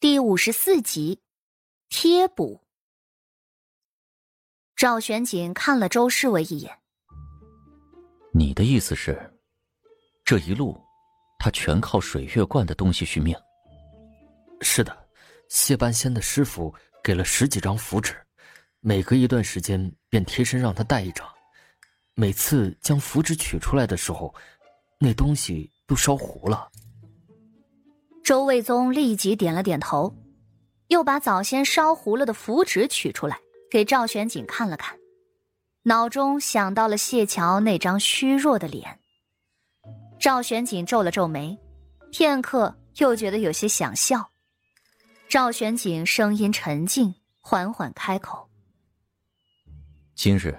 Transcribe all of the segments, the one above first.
第五十四集，贴补。赵玄景看了周侍卫一眼。你的意思是，这一路他全靠水月观的东西续命？是的，谢半仙的师傅给了十几张符纸，每隔一段时间便贴身让他带一张。每次将符纸取出来的时候，那东西都烧糊了。周卫宗立即点了点头，又把早先烧糊了的符纸取出来，给赵玄景看了看，脑中想到了谢桥那张虚弱的脸。赵玄景皱了皱眉，片刻又觉得有些想笑。赵玄景声音沉静，缓缓开口：“今日，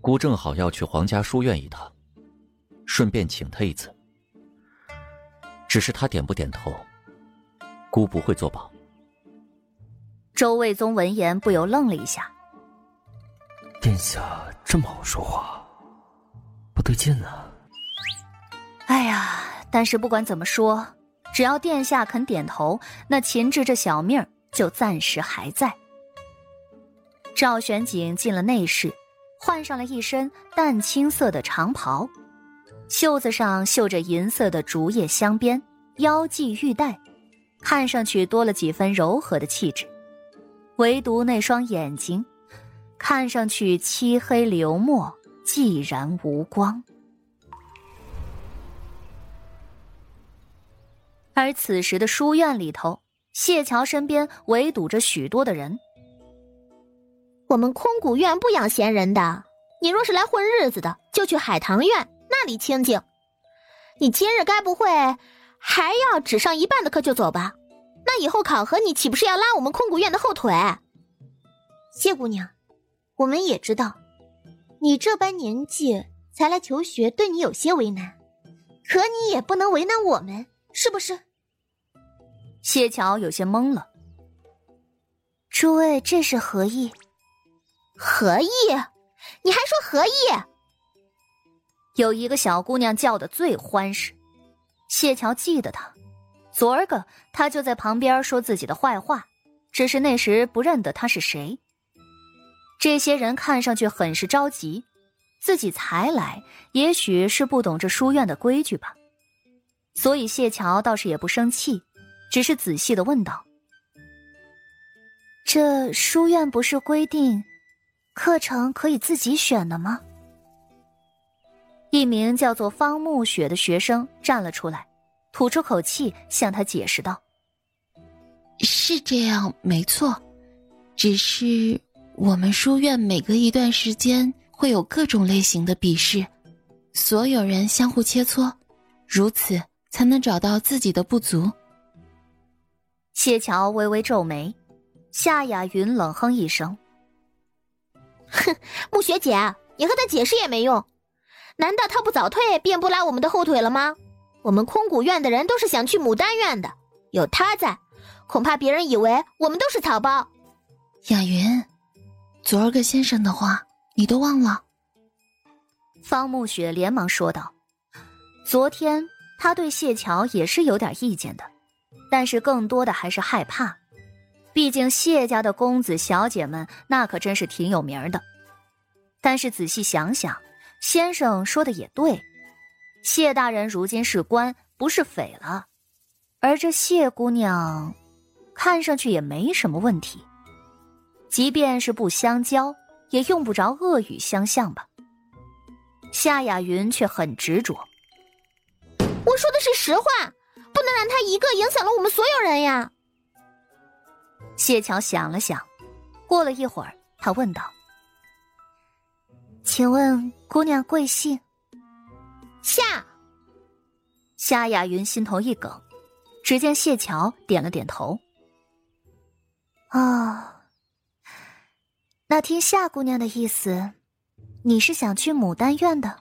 姑正好要去皇家书院一趟，顺便请他一次。只是他点不点头？”姑不会作保。周卫宗闻言不由愣了一下。殿下这么好说话，不对劲啊！哎呀，但是不管怎么说，只要殿下肯点头，那秦志这小命就暂时还在。赵玄景进了内室，换上了一身淡青色的长袍，袖子上绣着银色的竹叶镶边，腰系玉带。看上去多了几分柔和的气质，唯独那双眼睛，看上去漆黑流墨，寂然无光。而此时的书院里头，谢桥身边围堵着许多的人。我们空谷院不养闲人的，你若是来混日子的，就去海棠院，那里清静。你今日该不会……还要只上一半的课就走吧？那以后考核你岂不是要拉我们空谷院的后腿？谢姑娘，我们也知道，你这般年纪才来求学，对你有些为难，可你也不能为难我们，是不是？谢桥有些懵了。诸位这是何意？何意？你还说何意？有一个小姑娘叫的最欢实。谢桥记得他，昨儿个他就在旁边说自己的坏话，只是那时不认得他是谁。这些人看上去很是着急，自己才来，也许是不懂这书院的规矩吧。所以谢桥倒是也不生气，只是仔细的问道：“这书院不是规定，课程可以自己选的吗？”一名叫做方慕雪的学生站了出来，吐出口气向他解释道：“是这样，没错，只是我们书院每隔一段时间会有各种类型的笔试，所有人相互切磋，如此才能找到自己的不足。”谢桥微微皱眉，夏雅云冷哼一声：“哼，慕雪姐，你和他解释也没用。”难道他不早退，便不拉我们的后腿了吗？我们空谷院的人都是想去牡丹院的，有他在，恐怕别人以为我们都是草包。雅云，昨儿个先生的话你都忘了？方慕雪连忙说道：“昨天他对谢桥也是有点意见的，但是更多的还是害怕，毕竟谢家的公子小姐们那可真是挺有名的。但是仔细想想。”先生说的也对，谢大人如今是官，不是匪了，而这谢姑娘，看上去也没什么问题，即便是不相交，也用不着恶语相向吧。夏雅云却很执着，我说的是实话，不能让他一个影响了我们所有人呀。谢桥想了想，过了一会儿，他问道。请问姑娘贵姓？夏。夏雅云心头一梗，只见谢桥点了点头。哦，那听夏姑娘的意思，你是想去牡丹院的？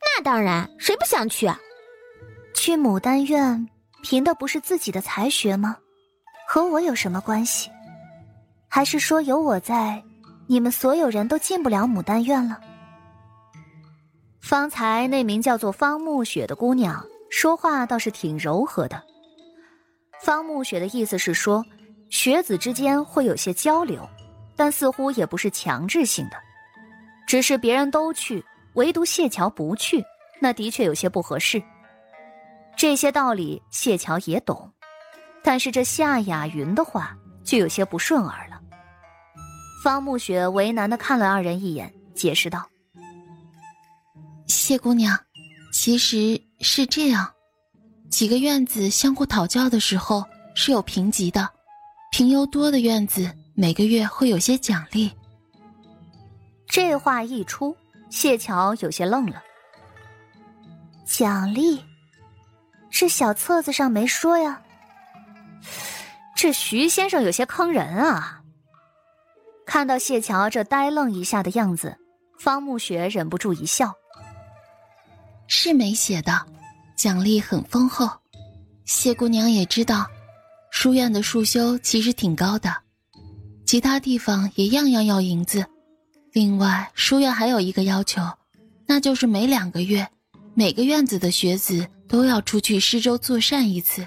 那当然，谁不想去啊？去牡丹院，凭的不是自己的才学吗？和我有什么关系？还是说有我在？你们所有人都进不了牡丹院了。方才那名叫做方慕雪的姑娘说话倒是挺柔和的。方暮雪的意思是说，学子之间会有些交流，但似乎也不是强制性的，只是别人都去，唯独谢桥不去，那的确有些不合适。这些道理谢桥也懂，但是这夏雅云的话就有些不顺耳了。方暮雪为难的看了二人一眼，解释道：“谢姑娘，其实是这样，几个院子相互讨教的时候是有评级的，评优多的院子每个月会有些奖励。”这话一出，谢桥有些愣了。奖励。这小册子上没说呀。这徐先生有些坑人啊！看到谢桥这呆愣一下的样子，方慕雪忍不住一笑。是没写的，奖励很丰厚。谢姑娘也知道，书院的束修其实挺高的，其他地方也样样要银子。另外，书院还有一个要求，那就是每两个月，每个院子的学子。都要出去施粥做善一次，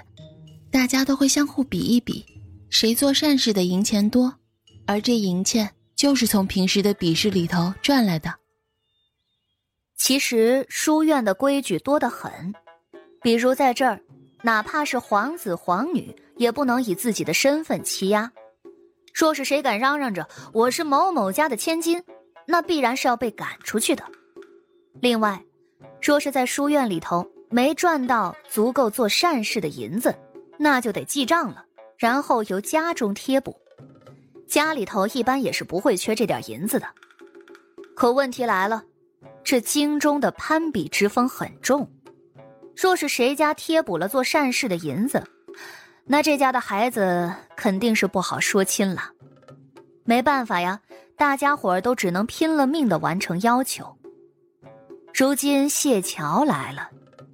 大家都会相互比一比，谁做善事的银钱多，而这银钱就是从平时的比试里头赚来的。其实书院的规矩多得很，比如在这儿，哪怕是皇子皇女，也不能以自己的身份欺压。若是谁敢嚷嚷着我是某某家的千金，那必然是要被赶出去的。另外，若是在书院里头。没赚到足够做善事的银子，那就得记账了，然后由家中贴补。家里头一般也是不会缺这点银子的。可问题来了，这京中的攀比之风很重，若是谁家贴补了做善事的银子，那这家的孩子肯定是不好说亲了。没办法呀，大家伙都只能拼了命的完成要求。如今谢桥来了。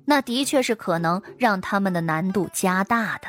那的确是可能让他们的难度加大的。